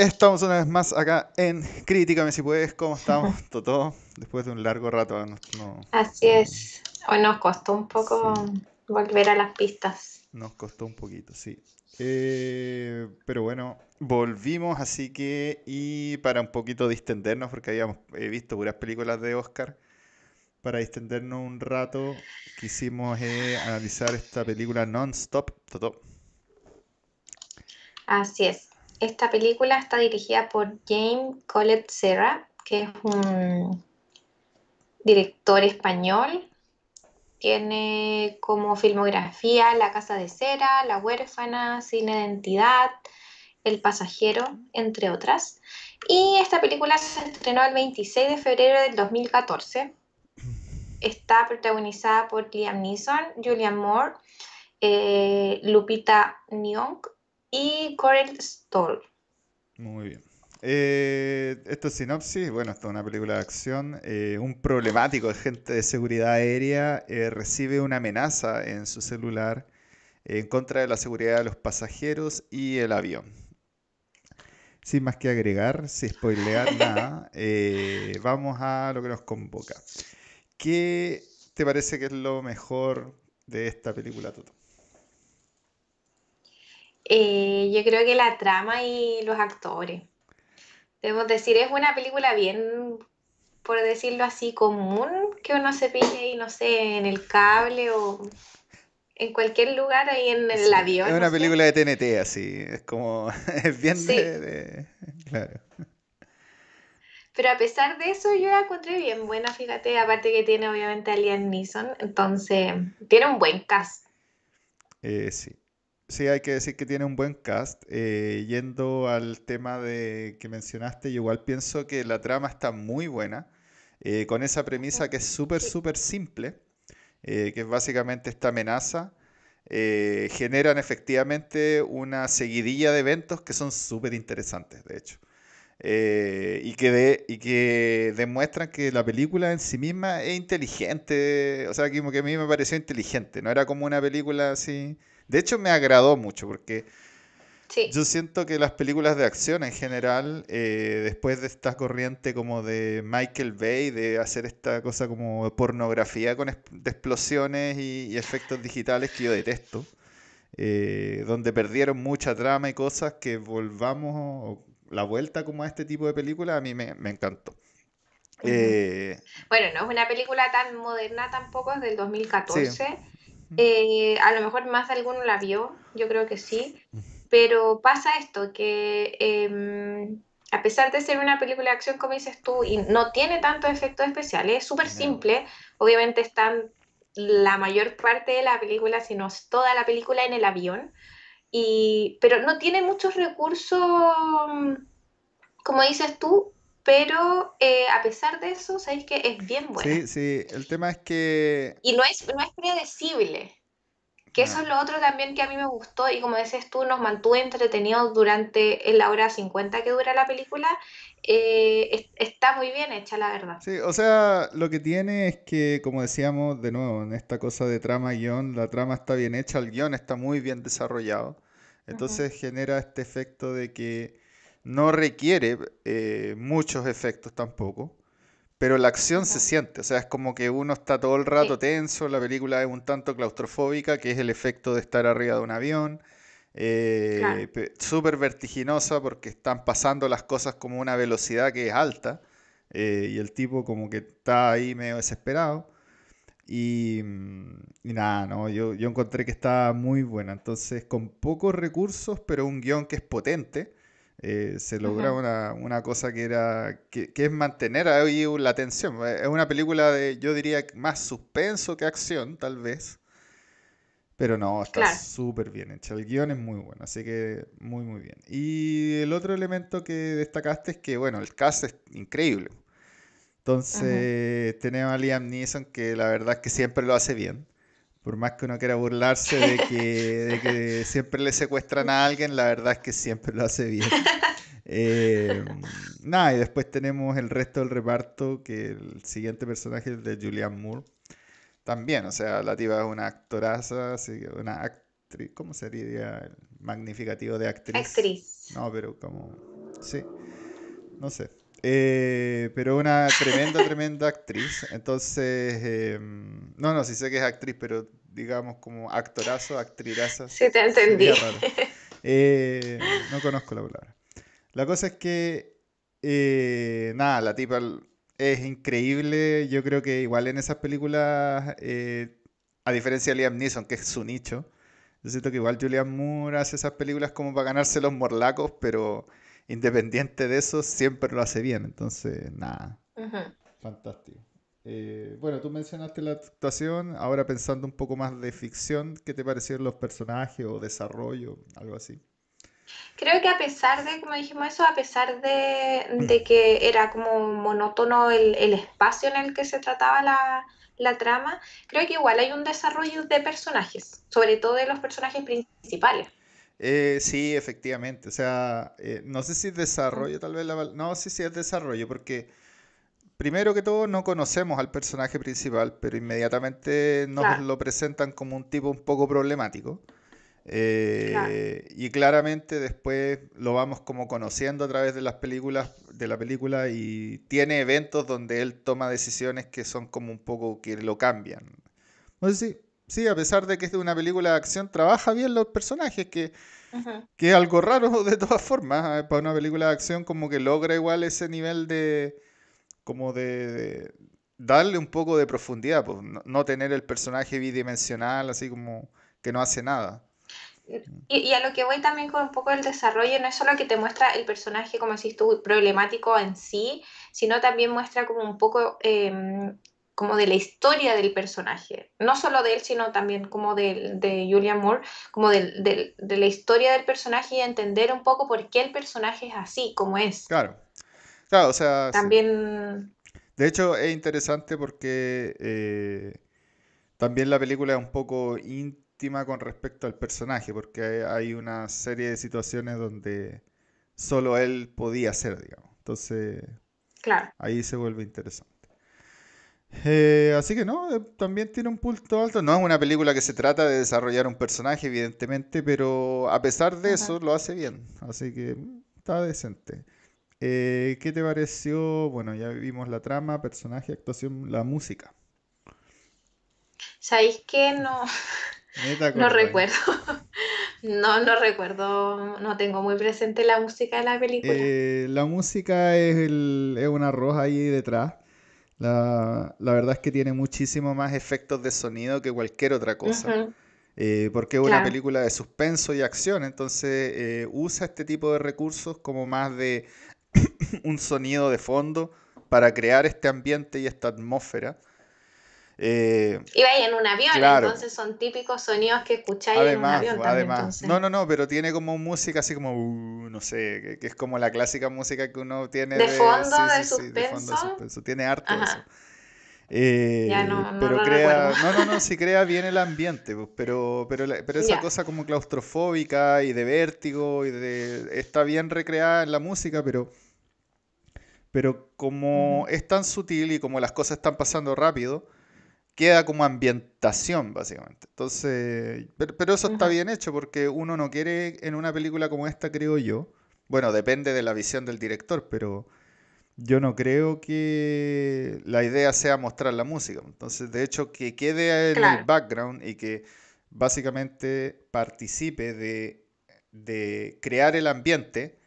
Estamos una vez más acá en Críticame si puedes. ¿Cómo estamos? Todo, después de un largo rato. Así es. Hoy nos costó un poco volver a las pistas. Nos costó un poquito, sí. Eh, pero bueno, volvimos, así que, y para un poquito distendernos, porque habíamos visto puras películas de Oscar, para distendernos un rato, quisimos eh, analizar esta película Non-Stop Toto. Así es. Esta película está dirigida por James Colette Serra, que es un director español. Tiene como filmografía La Casa de Cera, La Huérfana, Sin Identidad, El Pasajero, entre otras. Y esta película se estrenó el 26 de febrero del 2014. Está protagonizada por Liam Neeson, Julian Moore, eh, Lupita Nyong'o y Coral Stoll. Muy bien. Eh, esto es sinopsis. Bueno, esto es una película de acción. Eh, un problemático agente de seguridad aérea eh, recibe una amenaza en su celular en contra de la seguridad de los pasajeros y el avión. Sin más que agregar, sin spoilear nada, vamos a lo que nos convoca. ¿Qué te parece que es lo mejor de esta película, Toto? Eh, yo creo que la trama y los actores. Debo decir, es una película bien, por decirlo así, común, que uno se pille y no sé, en el cable o en cualquier lugar ahí en el avión. Es una película de TNT, así, es como, es bien de, Claro. Pero a pesar de eso, yo la encontré bien buena, fíjate, aparte que tiene obviamente a Liam Neeson, entonces tiene un buen cast. Eh, sí. Sí, hay que decir que tiene un buen cast. Eh, yendo al tema de que mencionaste, yo igual pienso que la trama está muy buena, eh, con esa premisa que es súper, súper simple, eh, que es básicamente esta amenaza. generan efectivamente una seguidilla de eventos que son súper interesantes, de hecho. y, que y que demuestran que la película en sí misma es inteligente, o sea, como que a mí me pareció inteligente, no era como una película así de hecho, me agradó mucho porque yo siento que las películas de acción en general, eh, después de esta corriente como de Michael Bay, de hacer esta cosa como pornografía con de explosiones y, efectos digitales que yo detesto, eh, donde perdieron mucha trama y cosas, que volvamos la vuelta como a este tipo de películas, a mí me, encantó. Eh, bueno, no es una película tan moderna tampoco, es del 2014. Eh, a lo mejor más de alguno la vio, yo creo que sí, pero pasa esto, que em, a pesar de ser una película de acción, como dices tú, y no tiene tantos efectos especiales, es súper simple, obviamente están la mayor parte de la película, si no toda la película en el avión, y, pero no tiene muchos recursos, como dices tú, pero eh, a pesar de eso, sabéis que es bien buena. Sí, sí, el tema es que... Y no es, no es predecible. Que eso es lo otro también que a mí me gustó y como dices tú, nos mantuvo entretenidos durante la hora 50 que dura la película. Eh, está muy bien hecha, la verdad. Sí, o sea, lo que tiene es que, como decíamos de nuevo, en esta cosa de trama-guión, la trama está bien hecha, el guion está muy bien desarrollado. Entonces genera este efecto de que no requiere eh, muchos efectos tampoco, pero la acción se siente, o sea, es como que uno está todo el rato tenso, la película es un tanto claustrofóbica, que es el efecto de estar arriba de un avión, eh, súper vertiginosa porque están pasando las cosas como una velocidad que es alta, eh, y el tipo como que está ahí medio desesperado. Y, mm, y nada, no, yo, yo encontré que está muy buena. Entonces, con pocos recursos, pero un guion que es potente. Eh, se logra una, cosa que era que, es mantener ahí la tensión. Es una película de, yo diría, más suspenso que acción, tal vez. Pero no, está súper bien hecha. El guion es muy bueno, así que muy, muy bien. Y el otro elemento que destacaste es que, bueno, el cast es increíble. Entonces, tenemos a Liam Neeson, que la verdad es que siempre lo hace bien. Por más que uno quiera burlarse de que, siempre le secuestran a alguien, la verdad es que siempre lo hace bien. Eh, nada, y después tenemos el resto del reparto, que el siguiente personaje es de Julianne Moore. También, o sea, la tipa es una actoraza, una actriz, ¿cómo sería el magnificativo de actriz? Actriz. No, pero como Sí, no sé. Eh, pero una tremenda, tremenda actriz. Entonces, em, no, no, sí sé que es actriz, pero digamos como actorazo, actriraza. Sí, te entendí. Eh, no conozco la palabra. La cosa es que, eh, nada, la tipa es increíble. Yo creo que igual en esas películas, a diferencia de Liam Neeson, que es su nicho, yo siento que igual Julian Moore hace esas películas como para ganarse los morlacos, pero independiente de eso, siempre lo hace bien. Entonces, nada, fantástico. Eh, bueno, tú mencionaste la actuación, ahora pensando un poco más de ficción, ¿qué te parecieron los personajes o desarrollo, algo así? Creo que a pesar de, como dijimos eso, a pesar de, que era como monótono el, espacio en el que se trataba la, la, trama, creo que igual hay un desarrollo de personajes, sobre todo de los personajes principales. Eh, sí, efectivamente. O sea, eh, no sé si es desarrollo, tal vez la... No, sí, sí es desarrollo, porque primero que todo no conocemos al personaje principal, pero inmediatamente nos lo presentan como un tipo un poco problemático. Eh, y claramente después lo vamos como conociendo a través de las películas, de la película, y tiene eventos donde él toma decisiones que son como un poco que lo cambian. No sé si sí, a pesar de que es de una película de acción, trabaja bien los personajes, que, que es algo raro de todas formas. ¿eh? Para una película de acción, como que logra igual ese nivel de. como de. darle un poco de profundidad, pues, no, tener el personaje bidimensional, así como que no hace nada. Y, a lo que voy también con un poco el desarrollo, no es solo que te muestra el personaje, como decís tú, problemático en sí, sino también muestra como un poco em, como de la historia del personaje, no solo de él, sino también como de, de Julian Moore, como de, la historia del personaje y entender un poco por qué el personaje es así, como es. Claro, claro, o sea... También... De hecho, es interesante porque eh, también la película es un poco íntima con respecto al personaje, porque hay una serie de situaciones donde solo él podía ser, digamos. Entonces, claro. ahí se vuelve interesante. Eh, así que no, eh, también tiene un punto alto. No es una película que se trata de desarrollar un personaje, evidentemente, pero a pesar de eso lo hace bien. Así que está decente. Eh, ¿Qué te pareció? Bueno, ya vimos la trama, personaje, actuación, la música. ¿Sabéis que no? no recuerdo. no, no recuerdo. No tengo muy presente la música de la película. la música es, el, es un arroz ahí detrás la, verdad es que tiene muchísimo más efectos de sonido que cualquier otra cosa. Eh, porque es una película de suspenso y acción, entonces eh, usa este tipo de recursos como más de un sonido de fondo para crear este ambiente y esta atmósfera. Eh, Iba en un avión, entonces son típicos sonidos que escucháis en un avión además. No, no, no, pero tiene como música así como, uh, no sé, que, es como la clásica música que uno tiene de, fondo, de, suspenso. Tiene harto eso. Eh, ya no, no pero crea, no, no, no, sí crea bien el ambiente, pues, pero, pero, pero esa cosa como claustrofóbica y de vértigo y de está bien recreada en la música, pero pero como es tan sutil y como las cosas están pasando rápido, queda como ambientación, básicamente. Entonces, pero, eso está bien hecho porque uno no quiere en una película como esta, creo yo. Bueno, depende de la visión del director, pero yo no creo que la idea sea mostrar la música. Entonces, de hecho, que quede en el background y que básicamente participe de, crear el ambiente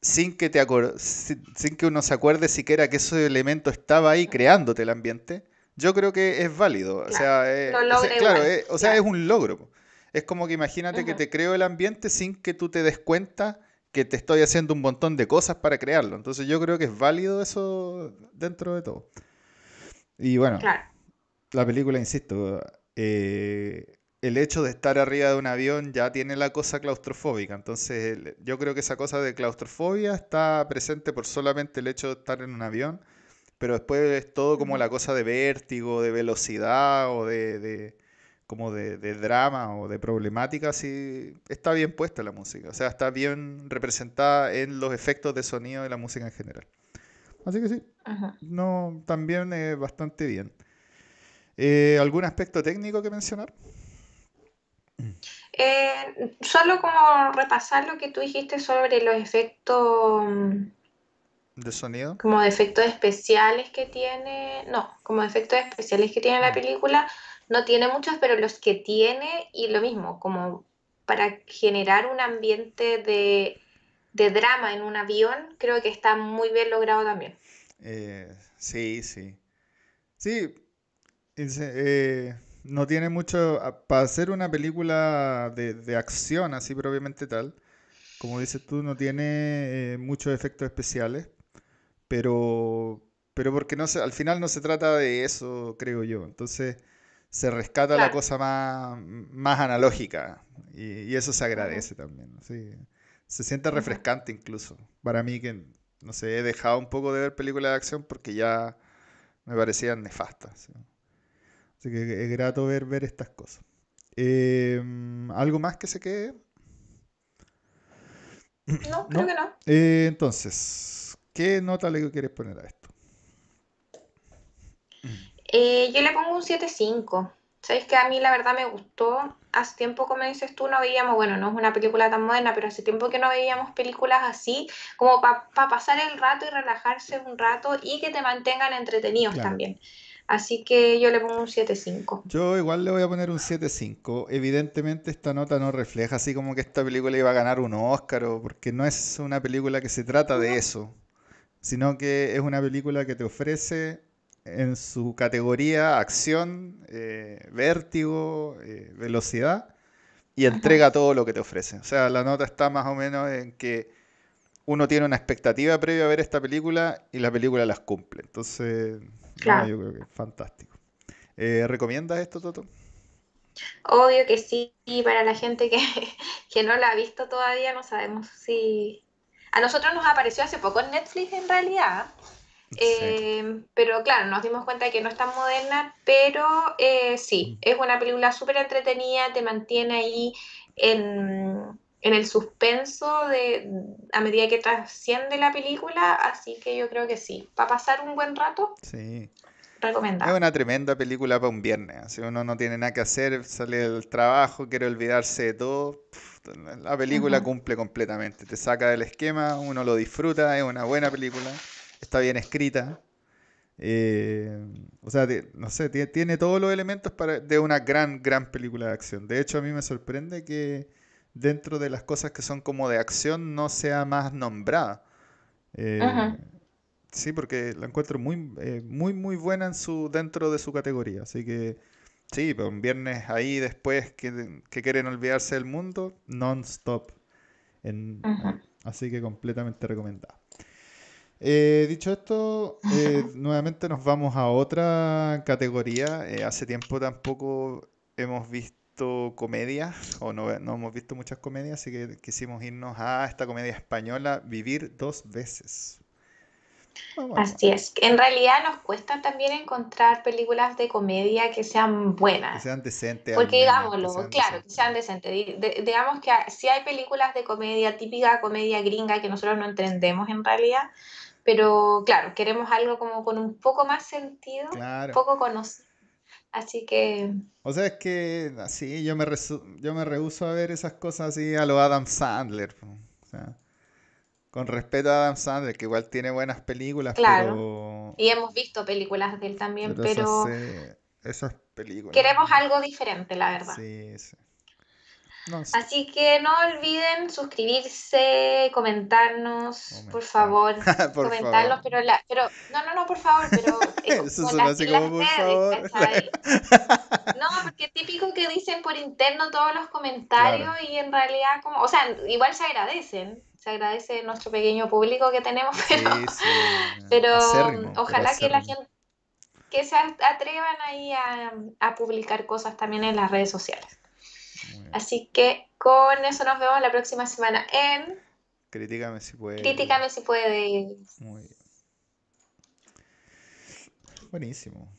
sin que, te sin que uno se acuerde siquiera que ese elemento estaba ahí creándote el ambiente yo creo que es válido. o sea, eh, claro, eh, o sea, es un logro. Es como que imagínate que te creo el ambiente sin que tú te des cuenta que te estoy haciendo un montón de cosas para crearlo. Entonces yo creo que es válido eso dentro de todo. Y bueno, la película, insisto, eh, el hecho de estar arriba de un avión ya tiene la cosa claustrofóbica. Entonces yo creo que esa cosa de claustrofobia está presente por solamente el hecho de estar en un avión pero después es todo como la cosa de vértigo, de velocidad o de, como de, drama o de problemática, sí está bien puesta la música, o sea, está bien representada en los efectos de sonido de la música en general. Así que sí, no, también es bastante bien. Eh, ¿Algún aspecto técnico que mencionar? Eh, solo como repasar lo que tú dijiste sobre los efectos de sonido. Como de efectos especiales que tiene, no, como efectos especiales que tiene la mm. película, no tiene muchos, pero los que tiene, y lo mismo, como para generar un ambiente de, drama en un avión, creo que está muy bien logrado también. Eh, sí, sí. Sí, eh, no tiene mucho, para hacer una película de, acción así propiamente tal, como dices tú, no tiene eh, muchos efectos especiales, pero, pero porque no se, al final no se trata de eso, creo yo. Entonces se rescata la cosa más, más analógica y, eso se agradece también. Se siente refrescante incluso. Para mí que, no sé, he dejado un poco de ver películas de acción porque ya me parecían nefastas. Así que es grato ver, ver estas cosas. Em, ¿Algo más que se quede? No, creo que no. Eh, entonces, ¿qué nota le quieres poner a esto? Eh, yo le pongo un 7.5. Sabéis que a mí la verdad me gustó. Hace tiempo, como dices tú, no veíamos, bueno, no es una película tan moderna, pero hace tiempo que no veíamos películas así, como para pasar el rato y relajarse un rato y que te mantengan entretenidos también. Así que yo le pongo un 7.5. Yo igual le voy a poner un 7.5. Evidentemente esta nota no refleja así como que esta película iba a ganar un Oscar, porque no es una película que se trata de eso, sino que es una película que te ofrece en su categoría acción, eh, vértigo, eh, velocidad, y entrega todo lo que te ofrece. O sea, la nota está más o menos en que uno tiene una expectativa previa a ver esta película y la película las cumple. Entonces, yo creo que es fantástico. Eh, ¿Recomiendas esto, Toto? Obvio que sí, para la gente que, que no la ha visto todavía, no sabemos si... A nosotros nos apareció hace poco en Netflix en realidad. Eh, pero claro, nos dimos cuenta de que no es tan moderna, pero eh, sí, mm. es una película súper entretenida, te mantiene ahí en, el suspenso de, a medida que trasciende la película, así que yo creo que sí, para pasar un buen rato. Sí. Recomendado. Es una tremenda película para un viernes. Si uno no tiene nada que hacer, sale del trabajo, quiere olvidarse de todo, la película cumple completamente. Te saca del esquema, uno lo disfruta, es una buena película está bien escrita. Eh, o sea, no sé, tiene, todos los elementos para, de una gran, gran película de acción. De hecho, a mí me sorprende que dentro de las cosas que son como de acción no sea más nombrada. Eh, sí, porque la encuentro muy, eh, muy, muy buena en su, dentro de su categoría. Así que sí, pero un viernes ahí después que, quieren olvidarse del mundo, non-stop. Así que completamente recomendada. Eh, dicho esto, eh, nuevamente nos vamos a otra categoría. Eh, hace tiempo tampoco hemos visto comedia, o no, no, hemos visto muchas comedias, así que quisimos irnos a esta comedia española, Vivir dos veces. Así es. En realidad nos cuesta también encontrar películas de comedia que sean buenas. Que sean decentes. Porque digámoslo, claro, que sean decentes. digamos que si hay películas de comedia, típica comedia gringa que nosotros no entendemos en realidad, pero claro, queremos algo como con un poco más sentido, un poco conocido. Así que... O sea, es que así yo me, yo me rehuso a ver esas cosas así a lo Adam Sandler. O sea, con respeto a Adam Sandler, que igual tiene buenas películas, claro. Y hemos visto películas de él también, pero... esas películas. Queremos algo diferente, la verdad. Sí, sí. Así que no olviden suscribirse, comentarnos, por favor, comentarlos, pero la, pero no, no, no, por favor, pero eso suena así como por favor. no, porque típico que dicen por interno todos los comentarios y en realidad como, o sea, igual se agradecen, se agradece nuestro pequeño público que tenemos, pero, pero ojalá que la gente que se atrevan ahí a, a publicar cosas también en las redes sociales. Así que con eso nos vemos la próxima semana en... Critícame si puedes. Critícame si puedes. Muy bien. Buenísimo.